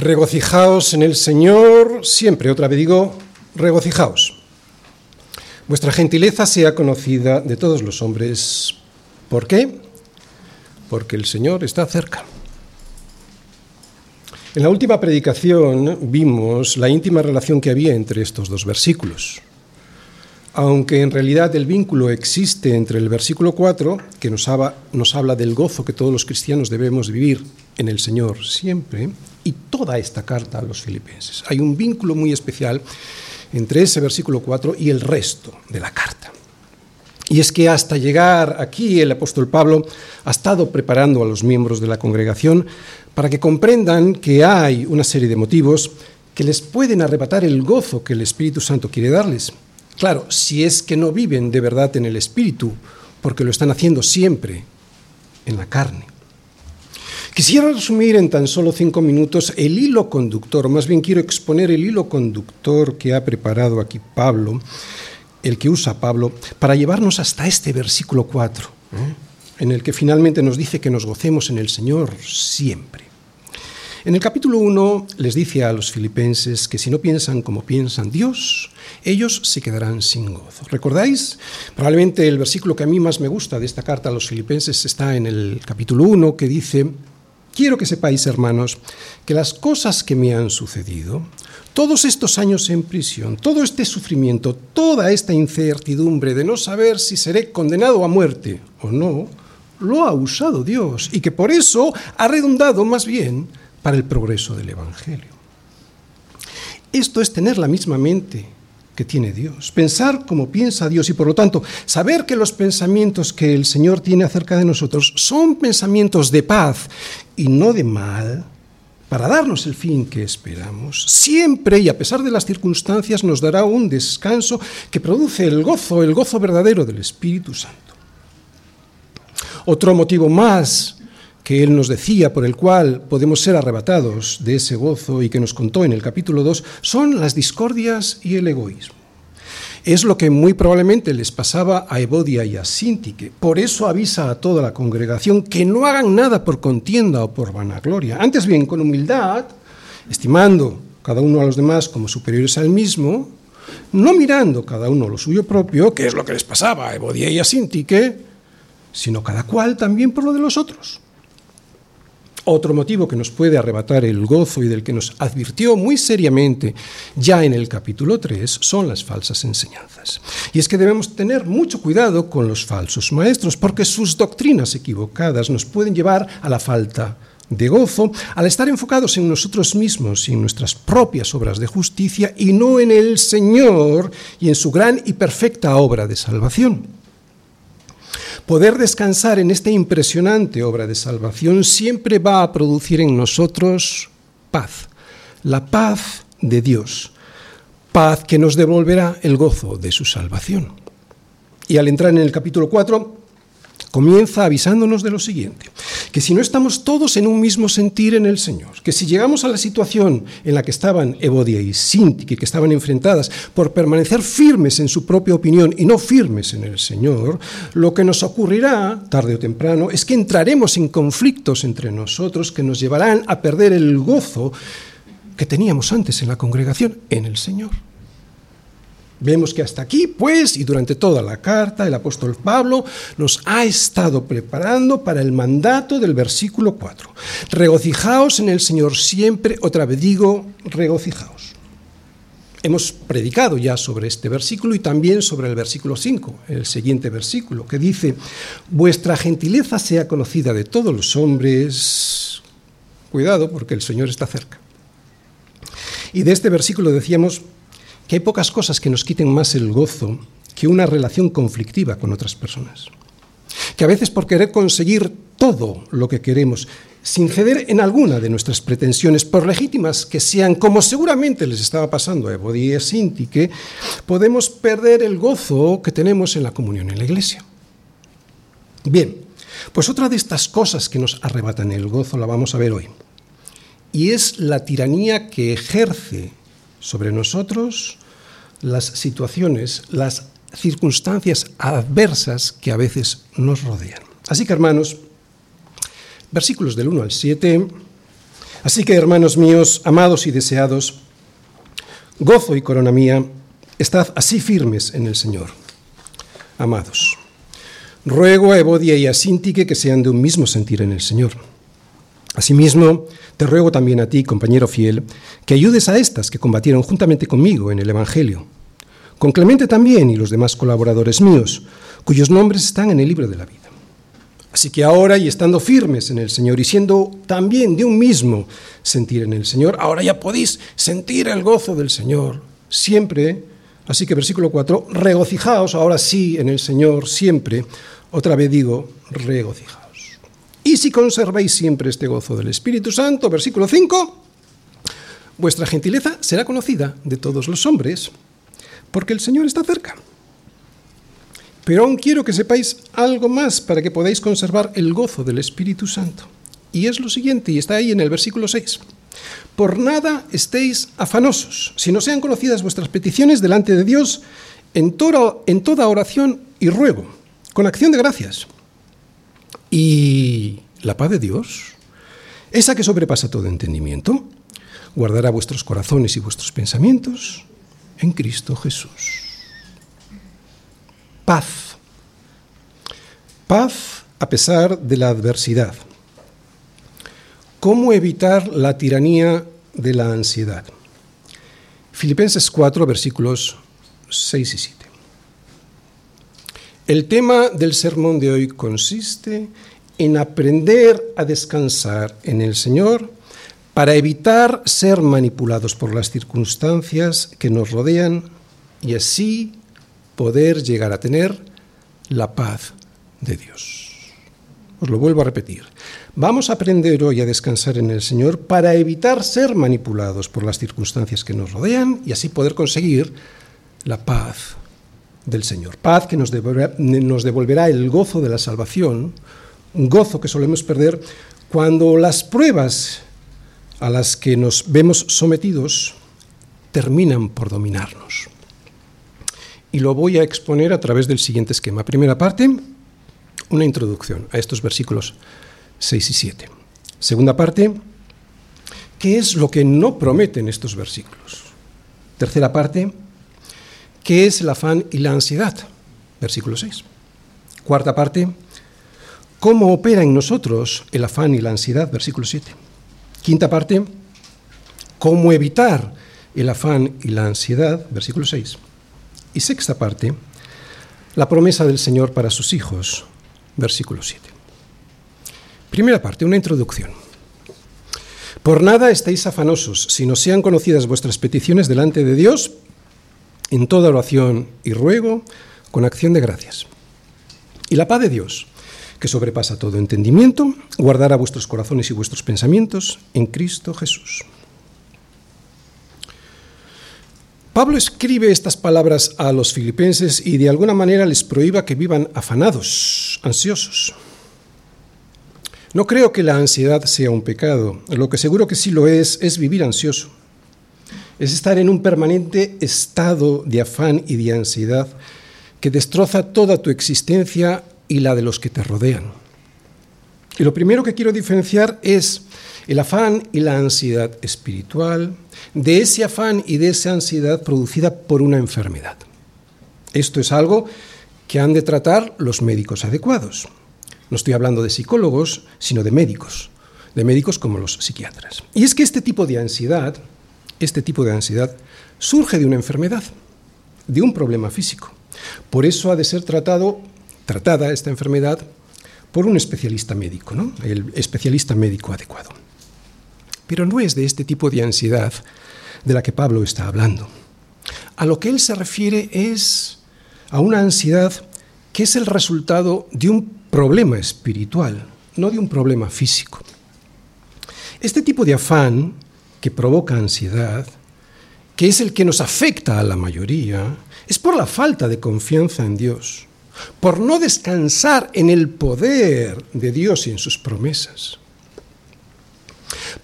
Regocijaos en el Señor, siempre, otra vez digo, regocijaos. Vuestra gentileza sea conocida de todos los hombres. ¿Por qué? Porque el Señor está cerca. En la última predicación vimos la íntima relación que había entre estos dos versículos. Aunque en realidad el vínculo existe entre el versículo 4, que nos habla, nos habla del gozo que todos los cristianos debemos vivir en el Señor siempre, y toda esta carta a los filipenses. Hay un vínculo muy especial entre ese versículo 4 y el resto de la carta. Y es que hasta llegar aquí el apóstol Pablo ha estado preparando a los miembros de la congregación para que comprendan que hay una serie de motivos que les pueden arrebatar el gozo que el Espíritu Santo quiere darles. Claro, si es que no viven de verdad en el Espíritu, porque lo están haciendo siempre en la carne. Quisiera resumir en tan solo cinco minutos el hilo conductor, más bien quiero exponer el hilo conductor que ha preparado aquí Pablo, el que usa Pablo, para llevarnos hasta este versículo 4, ¿eh? en el que finalmente nos dice que nos gocemos en el Señor siempre. En el capítulo 1 les dice a los filipenses que si no piensan como piensan Dios, ellos se quedarán sin gozo. ¿Recordáis? Probablemente el versículo que a mí más me gusta de esta carta a los filipenses está en el capítulo 1 que dice, Quiero que sepáis, hermanos, que las cosas que me han sucedido, todos estos años en prisión, todo este sufrimiento, toda esta incertidumbre de no saber si seré condenado a muerte o no, lo ha usado Dios y que por eso ha redundado más bien para el progreso del Evangelio. Esto es tener la misma mente que tiene Dios, pensar como piensa Dios y por lo tanto saber que los pensamientos que el Señor tiene acerca de nosotros son pensamientos de paz y no de mal, para darnos el fin que esperamos, siempre y a pesar de las circunstancias nos dará un descanso que produce el gozo, el gozo verdadero del Espíritu Santo. Otro motivo más que Él nos decía, por el cual podemos ser arrebatados de ese gozo y que nos contó en el capítulo 2, son las discordias y el egoísmo. Es lo que muy probablemente les pasaba a Evodia y a Sintique. Por eso avisa a toda la congregación que no hagan nada por contienda o por vanagloria. Antes bien, con humildad, estimando cada uno a los demás como superiores al mismo, no mirando cada uno lo suyo propio, que es lo que les pasaba a Evodia y a Sintique, sino cada cual también por lo de los otros. Otro motivo que nos puede arrebatar el gozo y del que nos advirtió muy seriamente ya en el capítulo 3 son las falsas enseñanzas. Y es que debemos tener mucho cuidado con los falsos maestros porque sus doctrinas equivocadas nos pueden llevar a la falta de gozo al estar enfocados en nosotros mismos y en nuestras propias obras de justicia y no en el Señor y en su gran y perfecta obra de salvación. Poder descansar en esta impresionante obra de salvación siempre va a producir en nosotros paz, la paz de Dios, paz que nos devolverá el gozo de su salvación. Y al entrar en el capítulo 4, comienza avisándonos de lo siguiente, que si no estamos todos en un mismo sentir en el Señor, que si llegamos a la situación en la que estaban Evodia y Sinti, que estaban enfrentadas por permanecer firmes en su propia opinión y no firmes en el Señor, lo que nos ocurrirá, tarde o temprano, es que entraremos en conflictos entre nosotros que nos llevarán a perder el gozo que teníamos antes en la congregación en el Señor. Vemos que hasta aquí, pues, y durante toda la carta, el apóstol Pablo nos ha estado preparando para el mandato del versículo 4. Regocijaos en el Señor siempre, otra vez digo, regocijaos. Hemos predicado ya sobre este versículo y también sobre el versículo 5, el siguiente versículo, que dice, vuestra gentileza sea conocida de todos los hombres. Cuidado, porque el Señor está cerca. Y de este versículo decíamos, que hay pocas cosas que nos quiten más el gozo que una relación conflictiva con otras personas. Que a veces por querer conseguir todo lo que queremos, sin ceder en alguna de nuestras pretensiones, por legítimas que sean, como seguramente les estaba pasando a Evo y a que podemos perder el gozo que tenemos en la comunión en la iglesia. Bien, pues otra de estas cosas que nos arrebatan el gozo la vamos a ver hoy. Y es la tiranía que ejerce sobre nosotros las situaciones, las circunstancias adversas que a veces nos rodean. Así que, hermanos, versículos del 1 al 7, Así que, hermanos míos, amados y deseados, gozo y corona mía, estad así firmes en el Señor. Amados, ruego a Evodia y a Sintique que sean de un mismo sentir en el Señor. Asimismo, te ruego también a ti, compañero fiel, que ayudes a estas que combatieron juntamente conmigo en el Evangelio, con Clemente también y los demás colaboradores míos, cuyos nombres están en el libro de la vida. Así que ahora, y estando firmes en el Señor y siendo también de un mismo sentir en el Señor, ahora ya podéis sentir el gozo del Señor siempre. Así que versículo 4, regocijaos ahora sí en el Señor siempre. Otra vez digo, regocijaos. Y si conserváis siempre este gozo del Espíritu Santo, versículo 5, vuestra gentileza será conocida de todos los hombres, porque el Señor está cerca. Pero aún quiero que sepáis algo más para que podáis conservar el gozo del Espíritu Santo. Y es lo siguiente, y está ahí en el versículo 6. Por nada estéis afanosos, si no sean conocidas vuestras peticiones delante de Dios en toda, en toda oración y ruego, con acción de gracias. Y la paz de Dios, esa que sobrepasa todo entendimiento, guardará vuestros corazones y vuestros pensamientos en Cristo Jesús paz. Paz a pesar de la adversidad. ¿Cómo evitar la tiranía de la ansiedad? Filipenses 4, versículos 6 y 7. El tema del sermón de hoy consiste en aprender a descansar en el Señor para evitar ser manipulados por las circunstancias que nos rodean y así poder llegar a tener la paz de Dios. Os lo vuelvo a repetir. Vamos a aprender hoy a descansar en el Señor para evitar ser manipulados por las circunstancias que nos rodean y así poder conseguir la paz del Señor. Paz que nos devolverá, el gozo de la salvación, un gozo que solemos perder cuando las pruebas a las que nos vemos sometidos terminan por dominarnos y lo voy a exponer a través del siguiente esquema. Primera parte, una introducción a estos versículos 6 y 7. Segunda parte, ¿qué es lo que no prometen estos versículos? Tercera parte, ¿qué es el afán y la ansiedad? Versículo 6. Cuarta parte, ¿cómo opera en nosotros el afán y la ansiedad? Versículo 7. Quinta parte, ¿cómo evitar el afán y la ansiedad? Versículo 6. Y sexta parte, la promesa del Señor para sus hijos, versículo 7. Primera parte, una introducción. Por nada estéis afanosos, sino sean conocidas vuestras peticiones delante de Dios en toda oración y ruego con acción de gracias. Y la paz de Dios, que sobrepasa todo entendimiento, guardará vuestros corazones y vuestros pensamientos en Cristo Jesús. Pablo escribe estas palabras a los filipenses y de alguna manera les prohíba que vivan afanados, ansiosos. No creo que la ansiedad sea un pecado. Lo que seguro que sí lo es es vivir ansioso. Es estar en un permanente estado de afán y de ansiedad que destroza toda tu existencia y la de los que te rodean. Y lo primero que quiero diferenciar es el afán y la ansiedad espiritual, de ese afán y de esa ansiedad producida por una enfermedad. Esto es algo que han de tratar los médicos adecuados. No estoy hablando de psicólogos, sino de médicos, de médicos como los psiquiatras. Y es que este tipo de ansiedad, este tipo de ansiedad surge de una enfermedad, de un problema físico. Por eso ha de ser tratado, tratada esta enfermedad por un especialista médico, ¿no? el especialista médico adecuado. Pero no es de este tipo de ansiedad de la que Pablo está hablando. A lo que él se refiere es a una ansiedad que es el resultado de un problema espiritual, no de un problema físico. Este tipo de afán que provoca ansiedad, que es el que nos afecta a la mayoría, es por la falta de confianza en Dios, por no descansar en el poder de Dios y en sus promesas.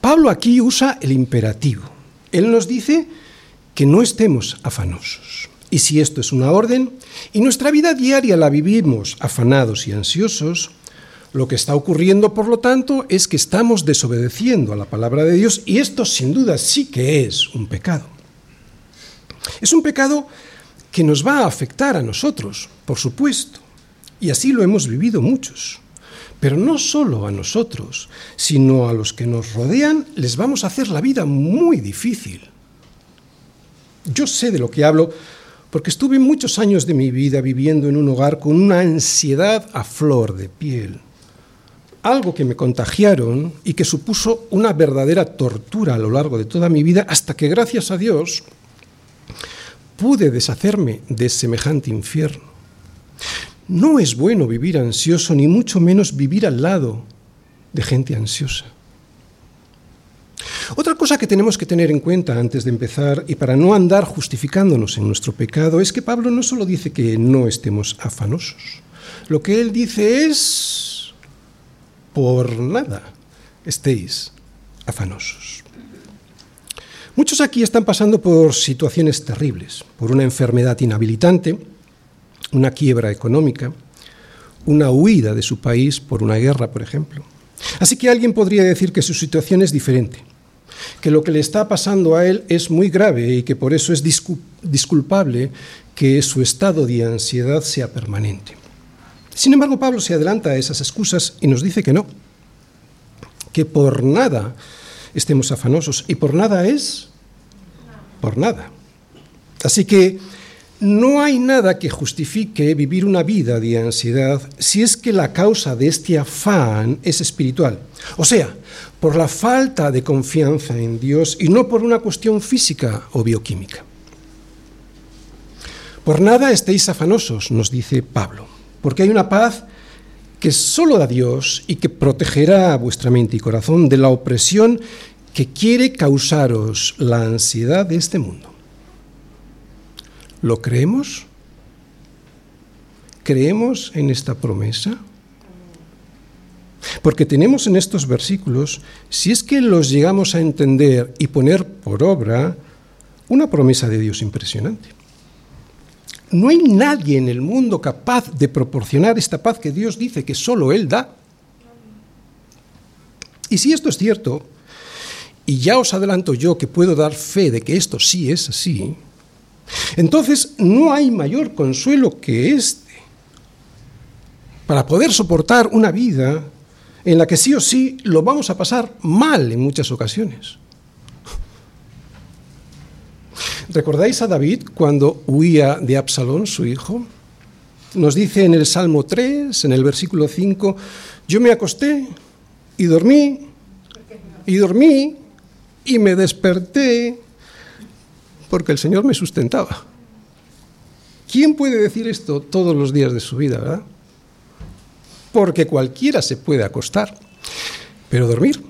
Pablo aquí usa el imperativo. Él nos dice que no estemos afanosos. Y si esto es una orden, y nuestra vida diaria la vivimos afanados y ansiosos, Lo que está ocurriendo, por lo tanto, es que estamos desobedeciendo a la palabra de Dios y esto sin duda sí que es un pecado. Es un pecado que nos va a afectar a nosotros, por supuesto, y así lo hemos vivido muchos. Pero no solo a nosotros, sino a los que nos rodean les vamos a hacer la vida muy difícil. Yo sé de lo que hablo porque estuve muchos años de mi vida viviendo en un hogar con una ansiedad a flor de piel. Algo que me contagiaron y que supuso una verdadera tortura a lo largo de toda mi vida hasta que gracias a Dios pude deshacerme de semejante infierno. No es bueno vivir ansioso, ni mucho menos vivir al lado de gente ansiosa. Otra cosa que tenemos que tener en cuenta antes de empezar y para no andar justificándonos en nuestro pecado es que Pablo no solo dice que no estemos afanosos, lo que él dice es, por nada estéis afanosos. Muchos aquí están pasando por situaciones terribles, por una enfermedad inhabilitante, una quiebra económica, una huida de su país por una guerra, por ejemplo. Así que alguien podría decir que su situación es diferente, que lo que le está pasando a él es muy grave y que por eso es disculpable que su estado de ansiedad sea permanente. Sin embargo, Pablo se adelanta a esas excusas y nos dice que no, que por nada estemos afanosos y por nada es por nada. Así que no hay nada que justifique vivir una vida de ansiedad si es que la causa de este afán es espiritual. O sea, por la falta de confianza en Dios y no por una cuestión física o bioquímica. Por nada estéis afanosos, nos dice Pablo, porque hay una paz que solo da Dios y que protegerá vuestra mente y corazón de la opresión que quiere causaros la ansiedad de este mundo. ¿Lo creemos? ¿Creemos en esta promesa? Porque tenemos en estos versículos, si es que los llegamos a entender y poner por obra, una promesa de Dios impresionante. No hay nadie en el mundo capaz de proporcionar esta paz que Dios dice que solo Él da. Y si esto es cierto, y ya os adelanto yo que puedo dar fe de que esto sí es así, entonces no hay mayor consuelo que este para poder soportar una vida en la que sí o sí lo vamos a pasar mal en muchas ocasiones. ¿Recordáis a David cuando huía de Absalón, su hijo? Nos dice en el Salmo 3, en el versículo 5, yo me acosté y dormí, y dormí, y me desperté, porque el Señor me sustentaba. ¿Quién puede decir esto todos los días de su vida, verdad? Porque cualquiera se puede acostar, pero dormir,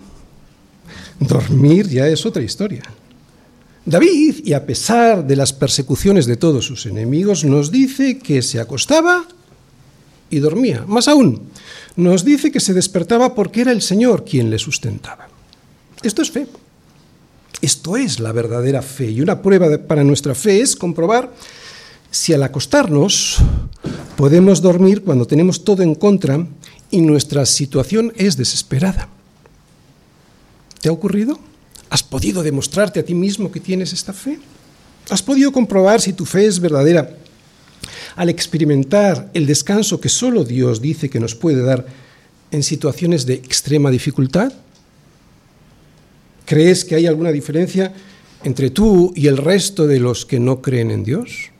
dormir ya es otra historia. David, y a pesar de las persecuciones de todos sus enemigos, nos dice que se acostaba y dormía. Más aún, nos dice que se despertaba porque era el Señor quien le sustentaba. Esto es fe. Esto es la verdadera fe y una prueba para nuestra fe es comprobar si al acostarnos podemos dormir cuando tenemos todo en contra y nuestra situación es desesperada. ¿Te ha ocurrido? ¿Has podido demostrarte a ti mismo que tienes esta fe? ¿Has podido comprobar si tu fe es verdadera al experimentar el descanso que solo Dios dice que nos puede dar en situaciones de extrema dificultad? ¿Crees que hay alguna diferencia entre tú y el resto de los que no creen en Dios?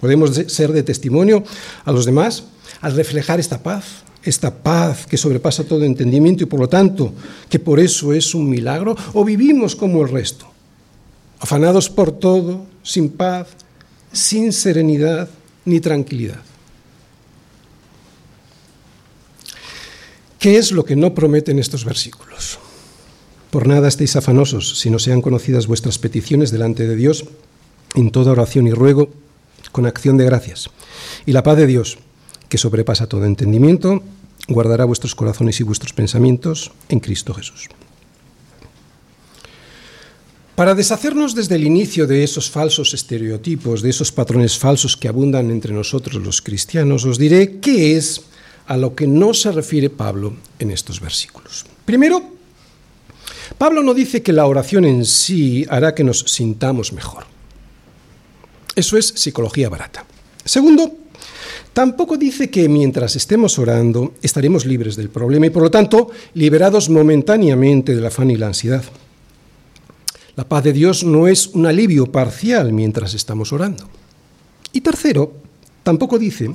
¿Podemos ser de testimonio a los demás al reflejar esta paz? Esta paz que sobrepasa todo entendimiento y por lo tanto que por eso es un milagro? ¿O vivimos como el resto? Afanados por todo, sin paz, sin serenidad ni tranquilidad. ¿Qué es lo que no prometen estos versículos? Por nada estéis afanosos, si no sean conocidas vuestras peticiones delante de Dios en toda oración y ruego con acción de gracias. Y la paz de Dios, que sobrepasa todo entendimiento, guardará vuestros corazones y vuestros pensamientos en Cristo Jesús. Para deshacernos desde el inicio de esos falsos estereotipos, de esos patrones falsos que abundan entre nosotros los cristianos, os diré qué es a lo que no se refiere Pablo en estos versículos. Primero, Pablo no dice que la oración en sí hará que nos sintamos mejor. Eso es psicología barata. Segundo, tampoco dice que mientras estemos orando estaremos libres del problema y por lo tanto liberados momentáneamente del afán y la ansiedad. La paz de Dios no es un alivio parcial mientras estamos orando. Y tercero, tampoco dice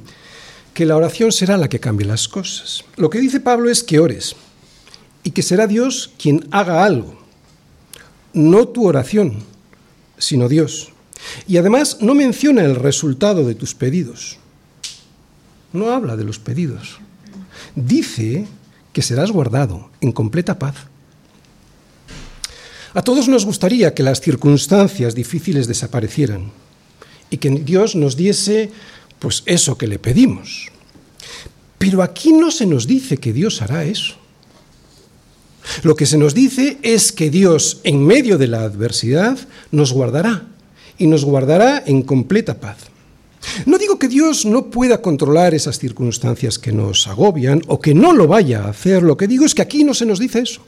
que la oración será la que cambie las cosas. Lo que dice Pablo es que ores y que será Dios quien haga algo. No tu oración, sino Dios. Y además no menciona el resultado de tus pedidos. No habla de los pedidos. Dice que serás guardado en completa paz. A todos nos gustaría que las circunstancias difíciles desaparecieran y que Dios nos diese pues eso que le pedimos. Pero aquí no se nos dice que Dios hará eso. Lo que se nos dice es que Dios en medio de la adversidad nos guardará y nos guardará en completa paz. No digo que Dios no pueda controlar esas circunstancias que nos agobian o que no lo vaya a hacer, lo que digo es que aquí no se nos dice eso.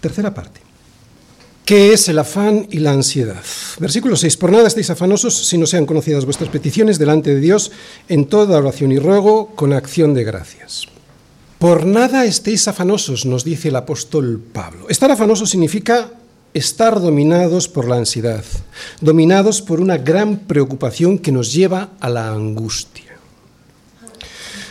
Tercera parte. ¿Qué es el afán y la ansiedad? Versículo 6. Por nada estéis afanosos si no sean conocidas vuestras peticiones delante de Dios en toda oración y ruego con acción de gracias. Por nada estéis afanosos, nos dice el apóstol Pablo. Estar afanoso significa estar dominados por la ansiedad, dominados por una gran preocupación que nos lleva a la angustia.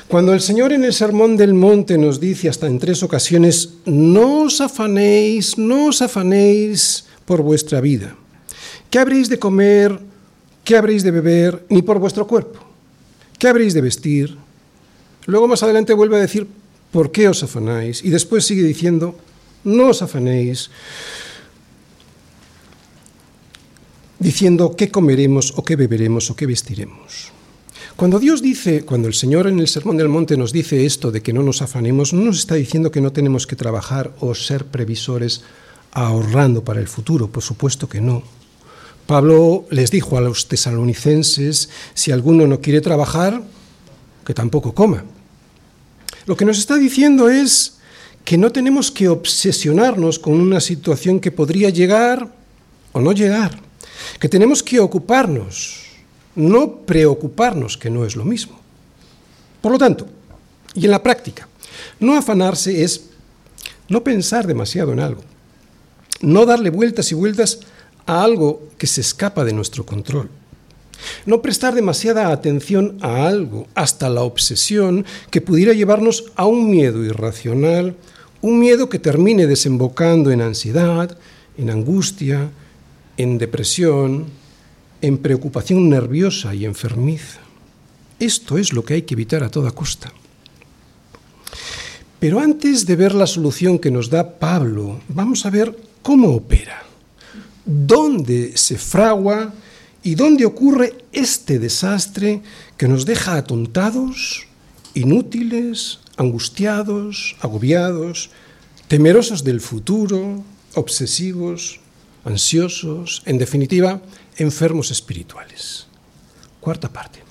Cuando el Señor en el Sermón del Monte nos dice hasta en tres ocasiones, no os afanéis, no os afanéis por vuestra vida, ¿qué habréis de comer? ¿Qué habréis de beber? Ni por vuestro cuerpo. ¿Qué habréis de vestir? Luego más adelante vuelve a decir, ¿por qué os afanáis? Y después sigue diciendo, no os afanéis diciendo qué comeremos o qué beberemos o qué vestiremos. Cuando Dios dice, cuando el Señor en el Sermón del Monte nos dice esto de que no nos afanemos, no nos está diciendo que no tenemos que trabajar o ser previsores ahorrando para el futuro, por supuesto que no. Pablo les dijo a los tesalonicenses, si alguno no quiere trabajar, que tampoco coma. Lo que nos está diciendo es que no tenemos que obsesionarnos con una situación que podría llegar o no llegar que tenemos que ocuparnos, no preocuparnos, que no es lo mismo. Por lo tanto, y en la práctica, no afanarse es no pensar demasiado en algo, no darle vueltas y vueltas a algo que se escapa de nuestro control. No prestar demasiada atención a algo, hasta la obsesión, que pudiera llevarnos a un miedo irracional, un miedo que termine desembocando en ansiedad, en angustia, en depresión, en preocupación nerviosa y enfermiza. Esto es lo que hay que evitar a toda costa. Pero antes de ver la solución que nos da Pablo, vamos a ver cómo opera, dónde se fragua y dónde ocurre este desastre que nos deja atontados, inútiles, angustiados, agobiados, temerosos del futuro, obsesivos, ansiosos, en definitiva, enfermos espirituales. Cuarta parte.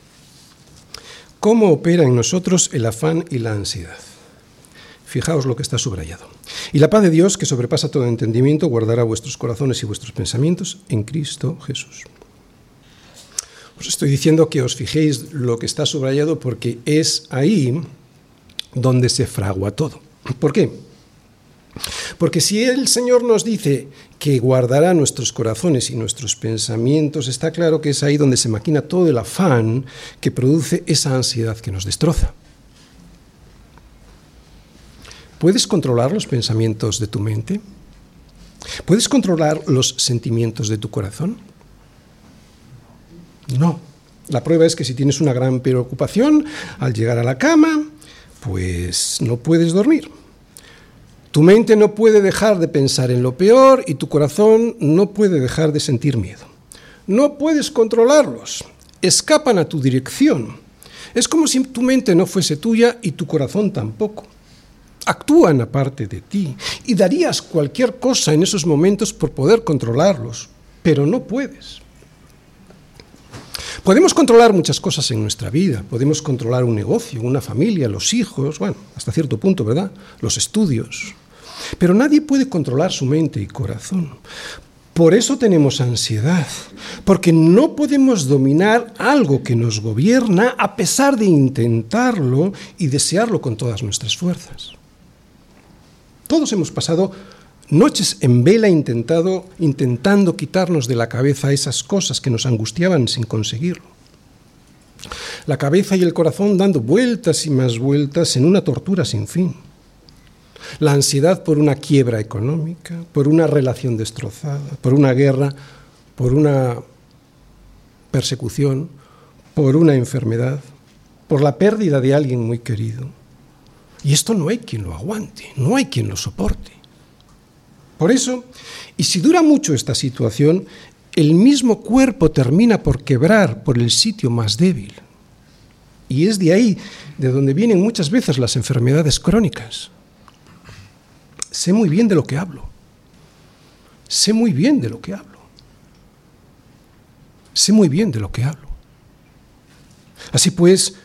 ¿Cómo opera en nosotros el afán y la ansiedad? Fijaos lo que está subrayado. Y la paz de Dios, que sobrepasa todo entendimiento, guardará vuestros corazones y vuestros pensamientos en Cristo Jesús. Os estoy diciendo que os fijéis lo que está subrayado porque es ahí donde se fragua todo. ¿Por qué? Porque si el Señor nos dice que guardará nuestros corazones y nuestros pensamientos, está claro que es ahí donde se maquina todo el afán que produce esa ansiedad que nos destroza. ¿Puedes controlar los pensamientos de tu mente? ¿Puedes controlar los sentimientos de tu corazón? No. La prueba es que si tienes una gran preocupación, al llegar a la cama, pues no puedes dormir. Tu mente no puede dejar de pensar en lo peor y tu corazón no puede dejar de sentir miedo. No puedes controlarlos, escapan a tu dirección. Es como si tu mente no fuese tuya y tu corazón tampoco. Actúan aparte de ti y darías cualquier cosa en esos momentos por poder controlarlos, pero no puedes. Podemos controlar muchas cosas en nuestra vida, podemos controlar un negocio, una familia, los hijos, bueno, hasta cierto punto, ¿verdad? Los estudios. Pero nadie puede controlar su mente y corazón. Por eso tenemos ansiedad, porque no podemos dominar algo que nos gobierna a pesar de intentarlo y desearlo con todas nuestras fuerzas. Todos hemos pasado noches en vela intentado, intentando quitarnos de la cabeza esas cosas que nos angustiaban sin conseguirlo. La cabeza y el corazón dando vueltas y más vueltas en una tortura sin fin la ansiedad por una quiebra económica, por una relación destrozada, por una guerra, por una persecución, por una enfermedad, por la pérdida de alguien muy querido. Y esto no hay quien lo aguante, no hay quien lo soporte. Por eso, y si dura mucho esta situación, el mismo cuerpo termina por quebrar por el sitio más débil. Y es de ahí de donde vienen muchas veces las enfermedades crónicas. Sé muy bien de lo que hablo. Sé muy bien de lo que hablo. Sé muy bien de lo que hablo. Así pues,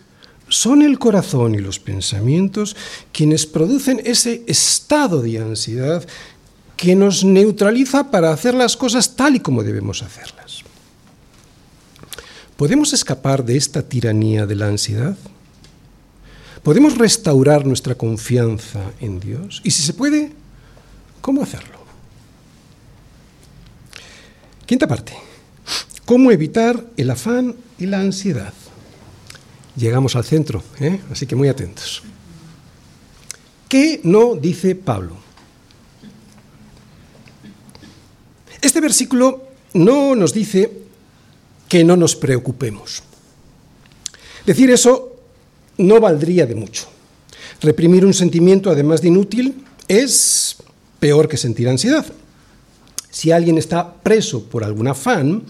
son el corazón y los pensamientos quienes producen ese estado de ansiedad que nos neutraliza para hacer las cosas tal y como debemos hacerlas. ¿Podemos escapar de esta tiranía de la ansiedad? ¿Podemos restaurar nuestra confianza en Dios? Y si se puede, ¿Cómo hacerlo? Quinta parte. ¿Cómo evitar el afán y la ansiedad? Llegamos al centro, ¿eh? así que muy atentos. ¿Qué no dice Pablo? Este versículo no nos dice que no nos preocupemos. Decir eso no valdría de mucho. Reprimir un sentimiento, además de inútil, es peor que sentir ansiedad. Si alguien está preso por algún afán,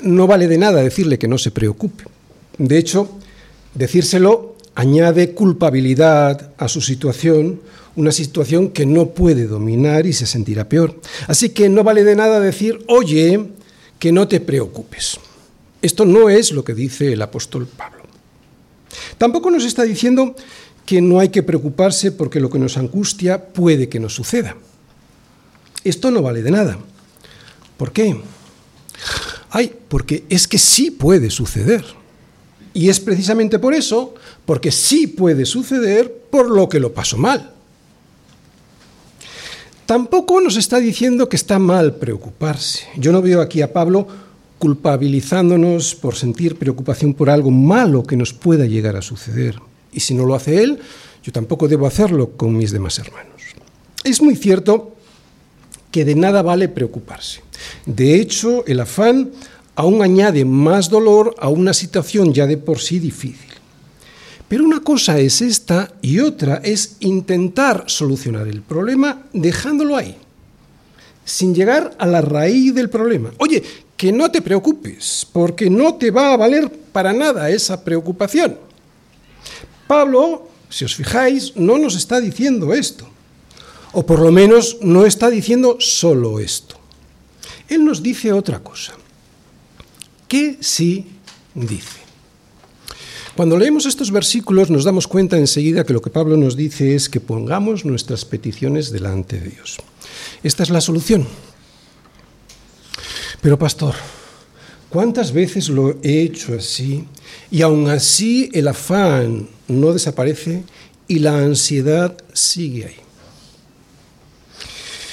no vale de nada decirle que no se preocupe. De hecho, decírselo añade culpabilidad a su situación, una situación que no puede dominar y se sentirá peor. Así que no vale de nada decir, oye, que no te preocupes. Esto no es lo que dice el apóstol Pablo. Tampoco nos está diciendo que no hay que preocuparse porque lo que nos angustia puede que nos suceda. Esto no vale de nada. ¿Por qué? Ay, porque es que sí puede suceder. Y es precisamente por eso, porque sí puede suceder, por lo que lo paso mal. Tampoco nos está diciendo que está mal preocuparse. Yo no veo aquí a Pablo culpabilizándonos por sentir preocupación por algo malo que nos pueda llegar a suceder. Y si no lo hace él, yo tampoco debo hacerlo con mis demás hermanos. Es muy cierto que de nada vale preocuparse. De hecho, el afán aún añade más dolor a una situación ya de por sí difícil. Pero una cosa es esta y otra es intentar solucionar el problema dejándolo ahí, sin llegar a la raíz del problema. Oye, que no te preocupes, porque no te va a valer para nada esa preocupación. Pablo, si os fijáis, no nos está diciendo esto, o por lo menos no está diciendo solo esto. Él nos dice otra cosa. ¿Qué sí dice? Cuando leemos estos versículos nos damos cuenta enseguida que lo que Pablo nos dice es que pongamos nuestras peticiones delante de Dios. Esta es la solución. Pero pastor, ¿cuántas veces lo he hecho así y aún así el afán no desaparece y la ansiedad sigue ahí.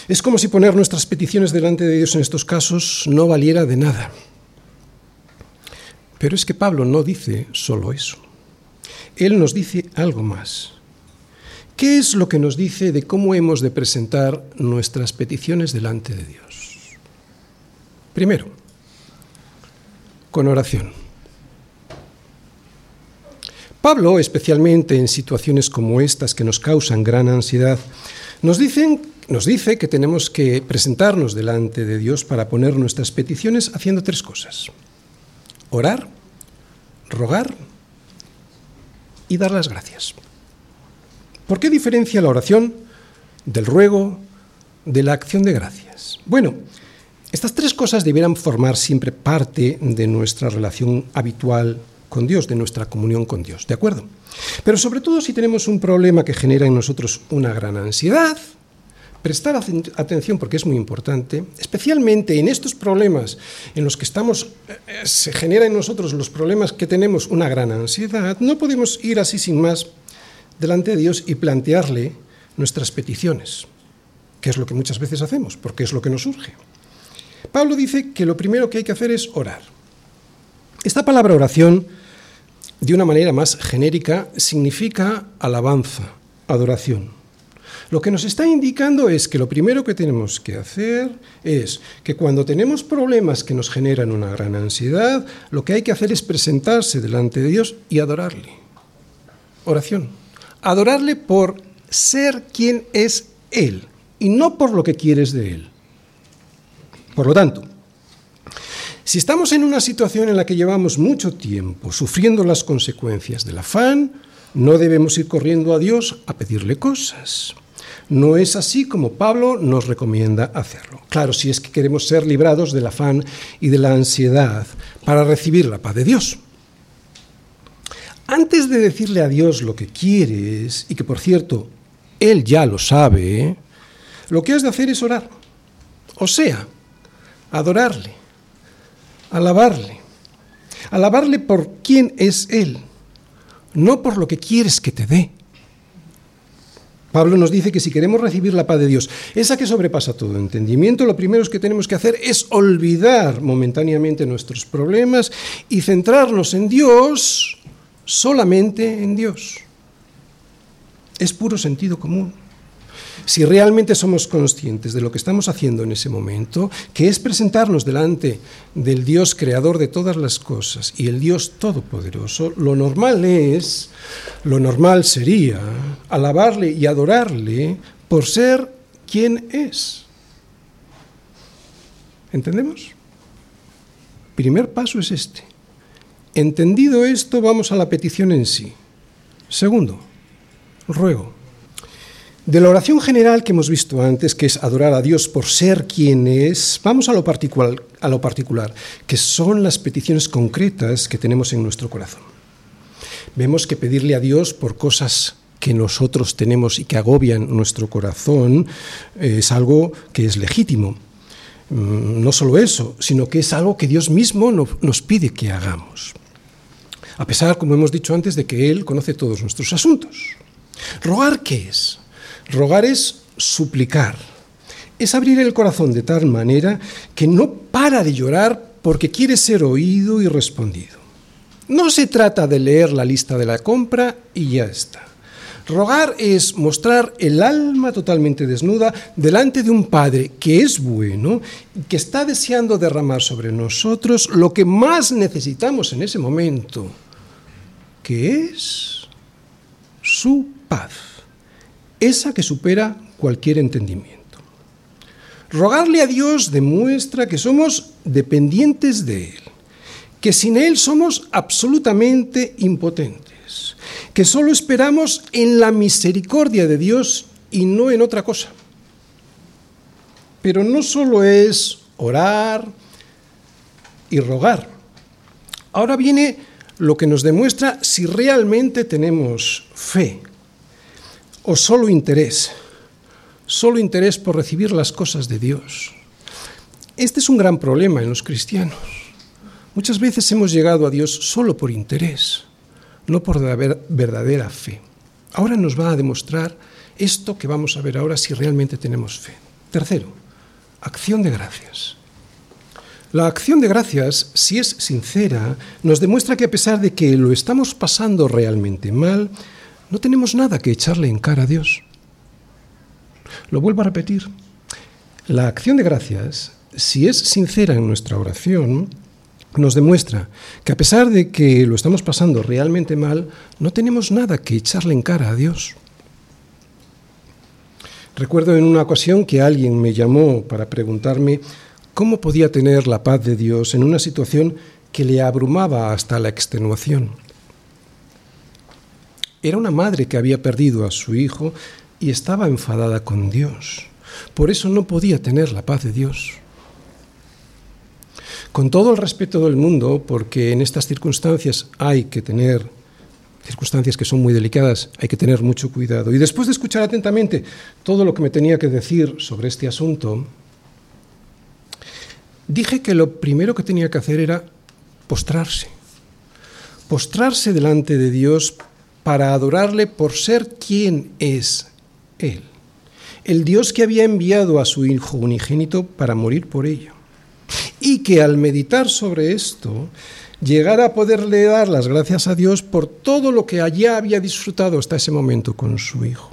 Es como si poner nuestras peticiones delante de Dios en estos casos no valiera de nada. Pero es que Pablo no dice solo eso. Él nos dice algo más. ¿Qué es lo que nos dice de cómo hemos de presentar nuestras peticiones delante de Dios? Primero, con oración. Pablo, especialmente en situaciones como estas que nos causan gran ansiedad, nos, dice que tenemos que presentarnos delante de Dios para poner nuestras peticiones haciendo tres cosas. Orar, rogar y dar las gracias. ¿Por qué diferencia la oración del ruego de la acción de gracias? Bueno, Estas tres cosas debieran formar siempre parte de nuestra relación habitual con Dios, de nuestra comunión con Dios, ¿de acuerdo? Pero sobre todo si tenemos un problema que genera en nosotros una gran ansiedad, prestar atención porque es muy importante, especialmente en estos problemas en los que estamos, eh, se genera en nosotros los problemas que tenemos una gran ansiedad, no podemos ir así sin más delante de Dios y plantearle nuestras peticiones, que es lo que muchas veces hacemos, porque es lo que nos surge. Pablo dice que lo primero que hay que hacer es orar. Esta palabra oración de una manera más genérica, significa alabanza, adoración. Lo que nos está indicando es que lo primero que tenemos que hacer es que cuando tenemos problemas que nos generan una gran ansiedad, lo que hay que hacer es presentarse delante de Dios y adorarle. Oración. Adorarle por ser quien es Él y no por lo que quieres de Él. Por lo tanto, si estamos en una situación en la que llevamos mucho tiempo sufriendo las consecuencias del afán, no debemos ir corriendo a Dios a pedirle cosas. No es así como Pablo nos recomienda hacerlo. Claro, si es que queremos ser librados del afán y de la ansiedad para recibir la paz de Dios. Antes de decirle a Dios lo que quieres, y que por cierto, Él ya lo sabe, lo que has de hacer es orar. O sea, adorarle alabarle. Alabarle por quién es Él, no por lo que quieres que te dé. Pablo nos dice que si queremos recibir la paz de Dios, esa que sobrepasa todo entendimiento, lo primero que tenemos que hacer es olvidar momentáneamente nuestros problemas y centrarnos en Dios, solamente en Dios. Es puro sentido común si realmente somos conscientes de lo que estamos haciendo en ese momento, que es presentarnos delante del Dios creador de todas las cosas y el Dios todopoderoso, lo normal es, lo normal sería alabarle y adorarle por ser quien es. ¿Entendemos? Primer paso es este. Entendido esto, vamos a la petición en sí. Segundo, ruego. De la oración general que hemos visto antes, que es adorar a Dios por ser quien es, vamos a lo, particular, a lo particular, que son las peticiones concretas que tenemos en nuestro corazón. Vemos que pedirle a Dios por cosas que nosotros tenemos y que agobian nuestro corazón eh, es algo que es legítimo. Mm, no solo eso, sino que es algo que Dios mismo nos pide que hagamos. A pesar, como hemos dicho antes, de que Él conoce todos nuestros asuntos. ¿Rogar qué es? Rogar es suplicar, es abrir el corazón de tal manera que no para de llorar porque quiere ser oído y respondido. No se trata de leer la lista de la compra y ya está. Rogar es mostrar el alma totalmente desnuda delante de un Padre que es bueno y que está deseando derramar sobre nosotros lo que más necesitamos en ese momento, que es su paz esa que supera cualquier entendimiento. Rogarle a Dios demuestra que somos dependientes de Él, que sin Él somos absolutamente impotentes, que solo esperamos en la misericordia de Dios y no en otra cosa. Pero no solo es orar y rogar. Ahora viene lo que nos demuestra si realmente tenemos fe o solo interés, solo interés por recibir las cosas de Dios. Este es un gran problema en los cristianos. Muchas veces hemos llegado a Dios solo por interés, no por la verdadera fe. Ahora nos va a demostrar esto que vamos a ver ahora si realmente tenemos fe. Tercero, acción de gracias. La acción de gracias, si es sincera, nos demuestra que a pesar de que lo estamos pasando realmente mal, no tenemos nada que echarle en cara a Dios. Lo vuelvo a repetir. La acción de gracias, si es sincera en nuestra oración, nos demuestra que a pesar de que lo estamos pasando realmente mal, no tenemos nada que echarle en cara a Dios. Recuerdo en una ocasión que alguien me llamó para preguntarme cómo podía tener la paz de Dios en una situación que le abrumaba hasta la extenuación. Era una madre que había perdido a su hijo y estaba enfadada con Dios. Por eso no podía tener la paz de Dios. Con todo el respeto del mundo, porque en estas circunstancias hay que tener circunstancias que son muy delicadas, hay que tener mucho cuidado. Y después de escuchar atentamente todo lo que me tenía que decir sobre este asunto, dije que lo primero que tenía que hacer era postrarse. Postrarse delante de Dios para adorarle por ser quien es Él. El Dios que había enviado a su Hijo unigénito para morir por ello. Y que al meditar sobre esto, llegar a poderle dar las gracias a Dios por todo lo que allá había disfrutado hasta ese momento con su hijo.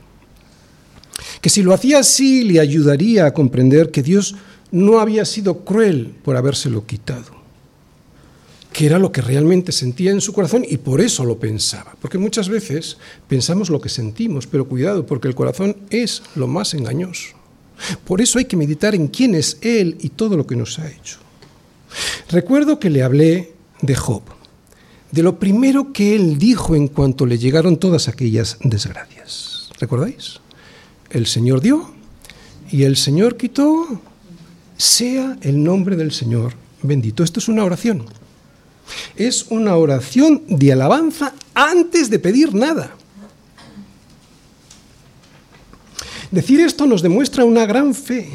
Que si lo hacía así le ayudaría a comprender que Dios no había sido cruel por habérselo quitado, que era lo que realmente sentía en su corazón y por eso lo pensaba. Porque muchas veces pensamos lo que sentimos, pero cuidado, porque el corazón es lo más engañoso. Por eso hay que meditar en quién es Él y todo lo que nos ha hecho. Recuerdo que le hablé de Job, de lo primero que él dijo en cuanto le llegaron todas aquellas desgracias. ¿Recordáis? El Señor dio y el Señor quitó, sea el nombre del Señor bendito. Esto es una oración. Es una oración de alabanza antes de pedir nada. Decir esto nos demuestra una gran fe,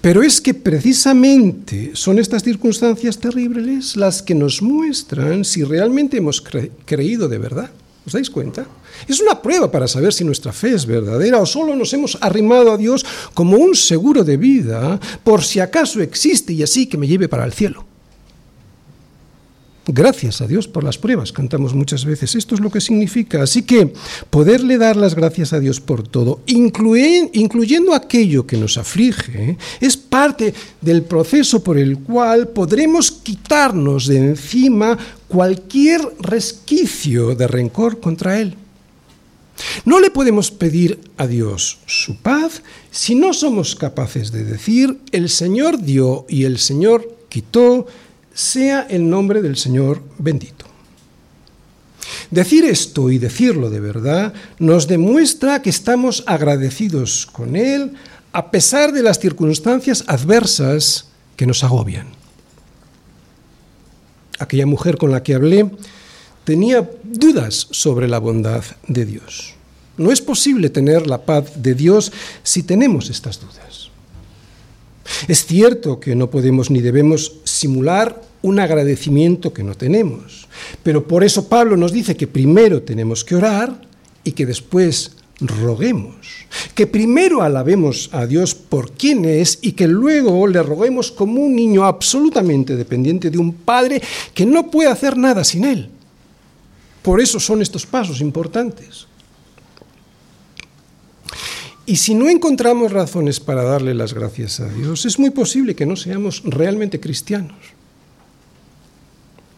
pero es que precisamente son estas circunstancias terribles las que nos muestran si realmente hemos creído de verdad. ¿Os dais cuenta? Es una prueba para saber si nuestra fe es verdadera o solo nos hemos arrimado a Dios como un seguro de vida por si acaso existe y así que me lleve para el cielo. Gracias a Dios por las pruebas, cantamos muchas veces. Esto es lo que significa. Así que poderle dar las gracias a Dios por todo, incluyendo aquello que nos aflige, es parte del proceso por el cual podremos quitarnos de encima cualquier resquicio de rencor contra Él. No le podemos pedir a Dios su paz si no somos capaces de decir, el Señor dio y el Señor quitó, sea el nombre del Señor bendito. Decir esto y decirlo de verdad nos demuestra que estamos agradecidos con Él a pesar de las circunstancias adversas que nos agobian. Aquella mujer con la que hablé tenía dudas sobre la bondad de Dios. No es posible tener la paz de Dios si tenemos estas dudas. Es cierto que no podemos ni debemos simular un agradecimiento que no tenemos. Pero por eso Pablo nos dice que primero tenemos que orar y que después roguemos. Que primero alabemos a Dios por quien es y que luego le roguemos como un niño absolutamente dependiente de un padre que no puede hacer nada sin él. Por eso son estos pasos importantes. Y si no encontramos razones para darle las gracias a Dios, es muy posible que no seamos realmente cristianos.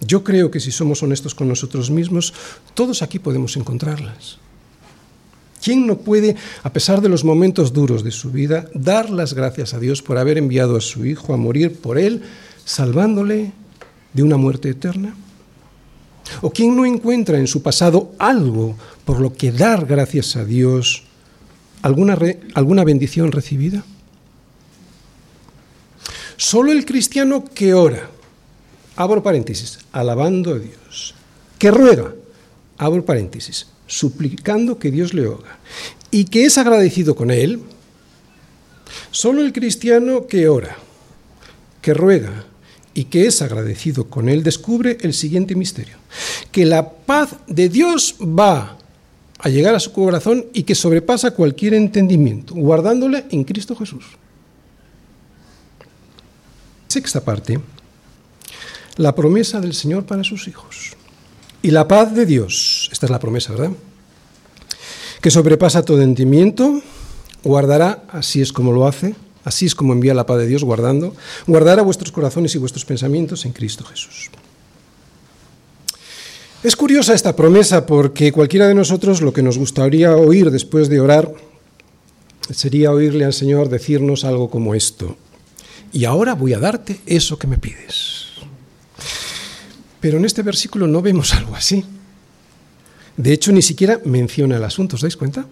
Yo creo que si somos honestos con nosotros mismos, todos aquí podemos encontrarlas. ¿Quién no puede, a pesar de los momentos duros de su vida, dar las gracias a Dios por haber enviado a su Hijo a morir por él, salvándole de una muerte eterna? ¿O quién no encuentra en su pasado algo por lo que dar gracias a Dios, alguna, alguna bendición recibida? Solo el cristiano que ora, abro paréntesis, alabando a Dios, que ruega, abro paréntesis, suplicando que Dios le oiga, y que es agradecido con él, solo el cristiano que ora, que ruega y que es agradecido con él descubre el siguiente misterio, que la paz de Dios va a llegar a su corazón y que sobrepasa cualquier entendimiento, guardándole en Cristo Jesús. Sexta parte la promesa del Señor para sus hijos. Y la paz de Dios, esta es la promesa, ¿verdad? Que sobrepasa todo entendimiento, guardará, así es como lo hace, así es como envía la paz de Dios, guardando, guardará vuestros corazones y vuestros pensamientos en Cristo Jesús. Es curiosa esta promesa porque cualquiera de nosotros lo que nos gustaría oír después de orar sería oírle al Señor decirnos algo como esto. Y ahora voy a darte eso que me pides. Pero en este versículo no vemos algo así. De hecho, ni siquiera menciona el asunto, ¿os dais cuenta?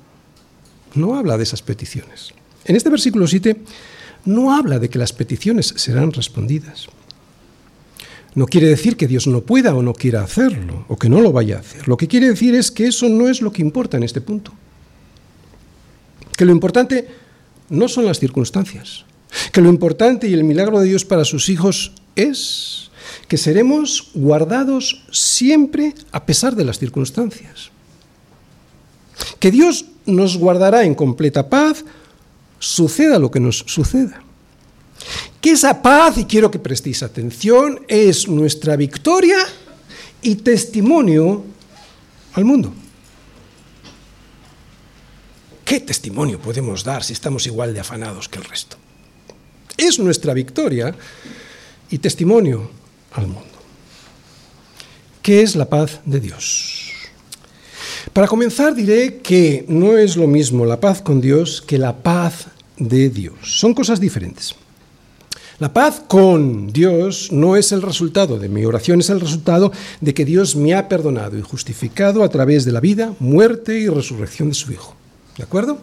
No habla de esas peticiones. En este versículo 7 no habla de que las peticiones serán respondidas. No quiere decir que Dios no pueda o no quiera hacerlo, o que no lo vaya a hacer. Lo que quiere decir es que eso no es lo que importa en este punto. Que lo importante no son las circunstancias. Que lo importante y el milagro de Dios para sus hijos es que seremos guardados siempre a pesar de las circunstancias. Que Dios nos guardará en completa paz, suceda lo que nos suceda. Que esa paz, y quiero que prestéis atención, es nuestra victoria y testimonio al mundo. ¿Qué testimonio podemos dar si estamos igual de afanados que el resto? Es nuestra victoria y testimonio al mundo. ¿Qué es la paz de Dios? Para comenzar diré que no es lo mismo la paz con Dios que la paz de Dios. Son cosas diferentes. La paz con Dios no es el resultado de mi oración, es el resultado de que Dios me ha perdonado y justificado a través de la vida, muerte y resurrección de su Hijo. ¿De acuerdo?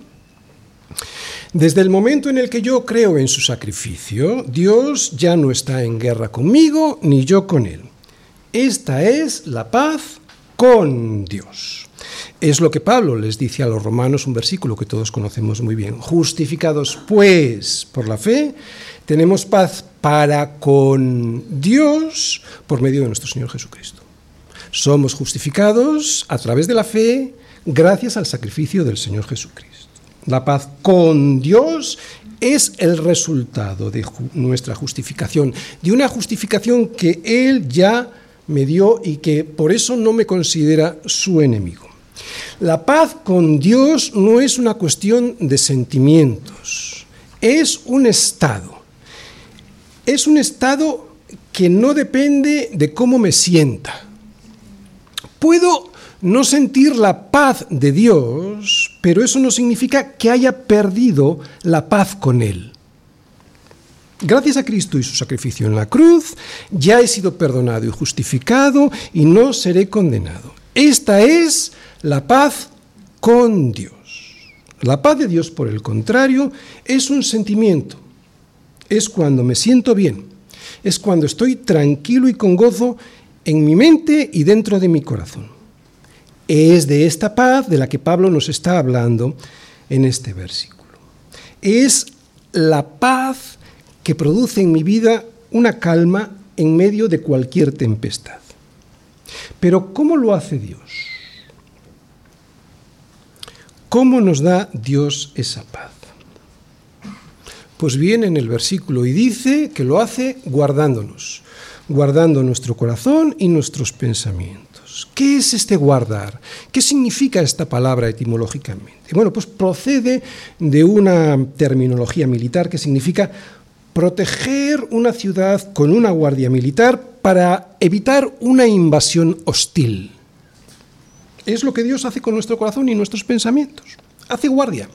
Desde el momento en el que yo creo en su sacrificio, Dios ya no está en guerra conmigo ni yo con Él. Esta es la paz con Dios. Es lo que Pablo les dice a los romanos, un versículo que todos conocemos muy bien. Justificados pues por la fe, tenemos paz para con Dios por medio de nuestro Señor Jesucristo. Somos justificados a través de la fe gracias al sacrificio del Señor Jesucristo. La paz con Dios es el resultado de nuestra justificación, de una justificación que Él ya me dio y que por eso no me considera su enemigo. La paz con Dios no es una cuestión de sentimientos, es un estado es un estado que no depende de cómo me sienta. Puedo no sentir la paz de Dios, pero eso no significa que haya perdido la paz con Él. Gracias a Cristo y su sacrificio en la cruz, ya he sido perdonado y justificado y no seré condenado. Esta es la paz con Dios. La paz de Dios, por el contrario, es un sentimiento, es cuando me siento bien, es cuando estoy tranquilo y con gozo en mi mente y dentro de mi corazón. Es de esta paz de la que Pablo nos está hablando en este versículo. Es la paz que produce en mi vida una calma en medio de cualquier tempestad. Pero ¿cómo lo hace Dios? ¿Cómo nos da Dios esa paz? Pues viene en el versículo y dice que lo hace guardándonos, guardando nuestro corazón y nuestros pensamientos. ¿Qué es este guardar? ¿Qué significa esta palabra etimológicamente? Bueno, pues procede de una terminología militar que significa proteger una ciudad con una guardia militar para evitar una invasión hostil. Es lo que Dios hace con nuestro corazón y nuestros pensamientos. Hace guardia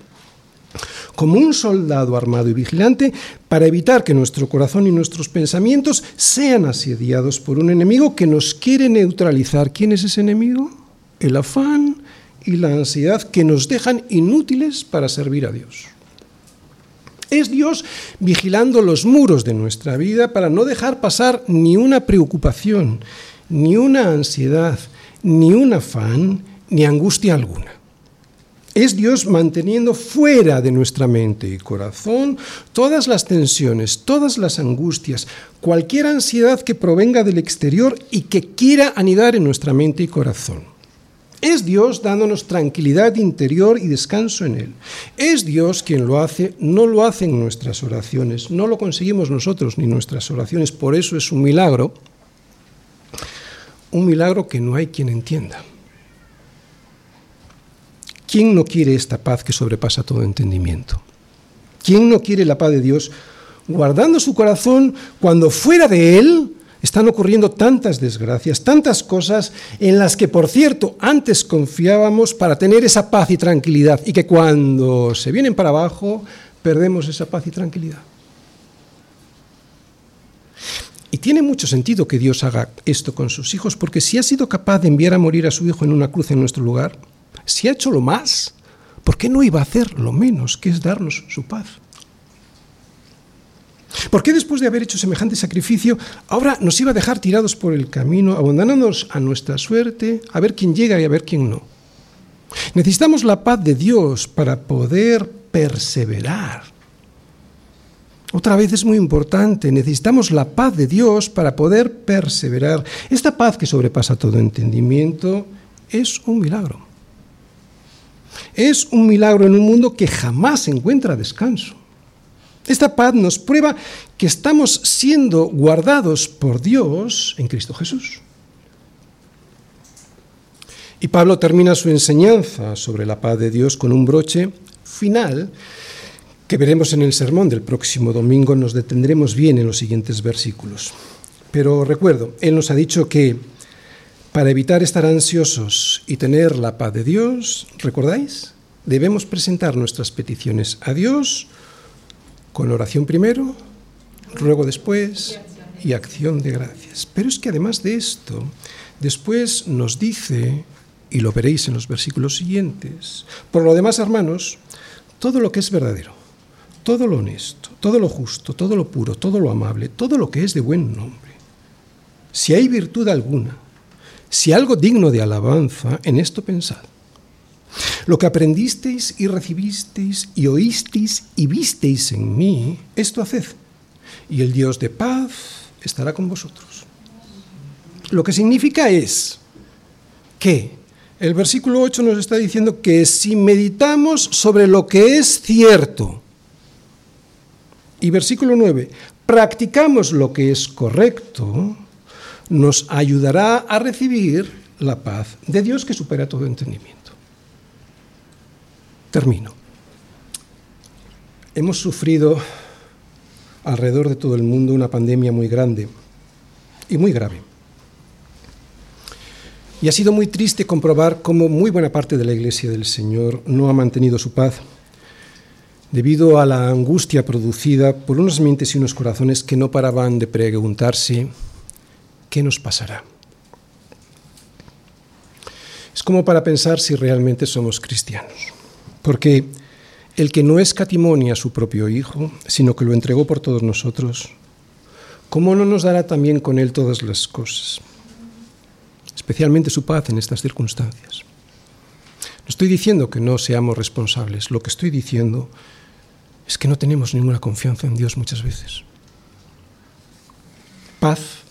como un soldado armado y vigilante para evitar que nuestro corazón y nuestros pensamientos sean asediados por un enemigo que nos quiere neutralizar. ¿Quién es ese enemigo? El afán y la ansiedad que nos dejan inútiles para servir a Dios. Es Dios vigilando los muros de nuestra vida para no dejar pasar ni una preocupación, ni una ansiedad, ni un afán, ni angustia alguna. Es Dios manteniendo fuera de nuestra mente y corazón todas las tensiones, todas las angustias, cualquier ansiedad que provenga del exterior y que quiera anidar en nuestra mente y corazón. Es Dios dándonos tranquilidad interior y descanso en Él. Es Dios quien lo hace, no lo hacen nuestras oraciones, no lo conseguimos nosotros ni nuestras oraciones, por eso es un milagro, un milagro que no hay quien entienda. ¿Quién no quiere esta paz que sobrepasa todo entendimiento? ¿Quién no quiere la paz de Dios guardando su corazón cuando fuera de él están ocurriendo tantas desgracias, tantas cosas en las que, por cierto, antes confiábamos para tener esa paz y tranquilidad y que cuando se vienen para abajo perdemos esa paz y tranquilidad? Y tiene mucho sentido que Dios haga esto con sus hijos, porque si ha sido capaz de enviar a morir a su hijo en una cruz en nuestro lugar, si ha hecho lo más, ¿por qué no iba a hacer lo menos, que es darnos su paz? ¿Por qué después de haber hecho semejante sacrificio, ahora nos iba a dejar tirados por el camino, abandonándonos a nuestra suerte, a ver quién llega y a ver quién no? Necesitamos la paz de Dios para poder perseverar. Otra vez es muy importante, necesitamos la paz de Dios para poder perseverar. Esta paz que sobrepasa todo entendimiento es un milagro. Es un milagro en un mundo que jamás encuentra descanso. Esta paz nos prueba que estamos siendo guardados por Dios en Cristo Jesús. Y Pablo termina su enseñanza sobre la paz de Dios con un broche final que veremos en el sermón del próximo domingo. Nos detendremos bien en los siguientes versículos. Pero recuerdo, Él nos ha dicho que para evitar estar ansiosos y tener la paz de Dios, ¿recordáis? Debemos presentar nuestras peticiones a Dios con oración primero, ruego después y acción de gracias. Pero es que además de esto, después nos dice y lo veréis en los versículos siguientes. Por lo demás, hermanos, todo lo que es verdadero, todo lo honesto, todo lo justo, todo lo puro, todo lo amable, todo lo que es de buen nombre, si hay virtud alguna, si algo digno de alabanza, en esto pensad. Lo que aprendisteis y recibisteis y oísteis y visteis en mí, esto haced, y el Dios de paz estará con vosotros. Lo que significa es que el versículo 8 nos está diciendo que si meditamos sobre lo que es cierto, y versículo 9, practicamos lo que es correcto, nos ayudará a recibir la paz de Dios que supera todo entendimiento. Termino. Hemos sufrido alrededor de todo el mundo una pandemia muy grande y muy grave. Y ha sido muy triste comprobar cómo muy buena parte de la Iglesia del Señor no ha mantenido su paz debido a la angustia producida por unas mentes y unos corazones que no paraban de preguntarse, ¿qué nos pasará? Es como para pensar si realmente somos cristianos, porque el que no escatimonia a su propio Hijo, sino que lo entregó por todos nosotros, ¿cómo no nos dará también con él todas las cosas? especialmente su paz en estas circunstancias. No estoy diciendo que no seamos responsables, lo que estoy diciendo es que no tenemos ninguna confianza en Dios muchas veces. Paz,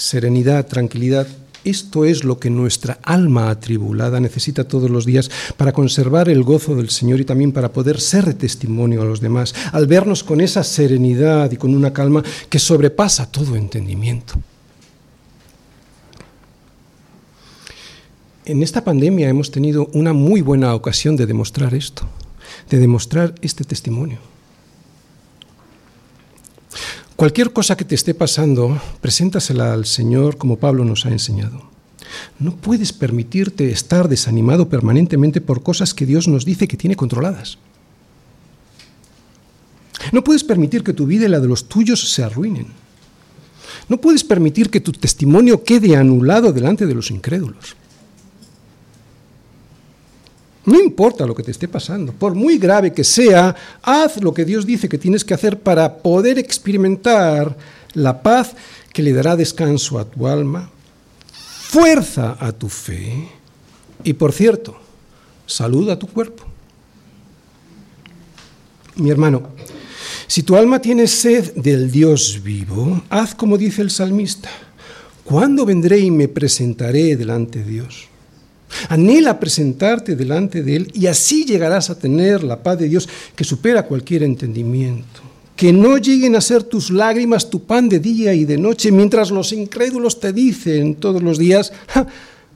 serenidad, tranquilidad, esto es lo que nuestra alma atribulada necesita todos los días para conservar el gozo del Señor y también para poder ser testimonio a los demás, al vernos con esa serenidad y con una calma que sobrepasa todo entendimiento. En esta pandemia hemos tenido una muy buena ocasión de demostrar esto, de demostrar este testimonio. Cualquier cosa que te esté pasando, preséntasela al Señor como Pablo nos ha enseñado. No puedes permitirte estar desanimado permanentemente por cosas que Dios nos dice que tiene controladas. No puedes permitir que tu vida y la de los tuyos se arruinen. No puedes permitir que tu testimonio quede anulado delante de los incrédulos. No importa lo que te esté pasando, por muy grave que sea, haz lo que Dios dice que tienes que hacer para poder experimentar la paz que le dará descanso a tu alma, fuerza a tu fe y, por cierto, salud a tu cuerpo. Mi hermano, si tu alma tiene sed del Dios vivo, haz como dice el salmista. ¿Cuándo vendré y me presentaré delante de Dios? Anhela presentarte delante de Él y así llegarás a tener la paz de Dios que supera cualquier entendimiento. Que no lleguen a ser tus lágrimas tu pan de día y de noche, mientras los incrédulos te dicen todos los días,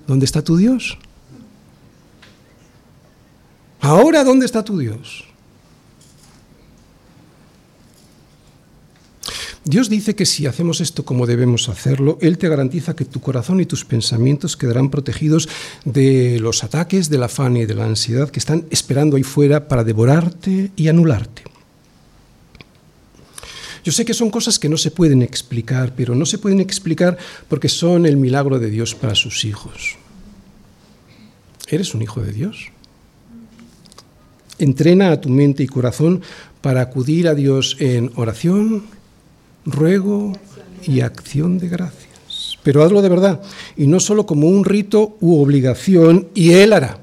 ¿dónde está tu Dios? Ahora, ¿dónde está tu Dios? Dios dice que si hacemos esto como debemos hacerlo, Él te garantiza que tu corazón y tus pensamientos quedarán protegidos de los ataques del afán y de la ansiedad que están esperando ahí fuera para devorarte y anularte. Yo sé que son cosas que no se pueden explicar, pero no se pueden explicar porque son el milagro de Dios para sus hijos. ¿Eres un hijo de Dios? Entrena a tu mente y corazón para acudir a Dios en oración ruego y acción de gracias. Pero hazlo de verdad, y no solo como un rito u obligación, y Él hará.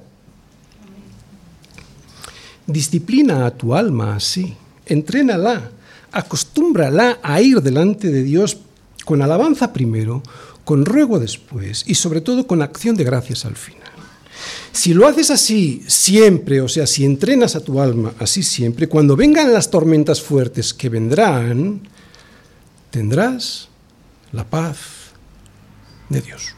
Disciplina a tu alma así, entrénala, acostúmbrala a ir delante de Dios con alabanza primero, con ruego después y sobre todo con acción de gracias al final. Si lo haces así siempre, o sea, si entrenas a tu alma así siempre, cuando vengan las tormentas fuertes que vendrán, tendrás la paz de Dios.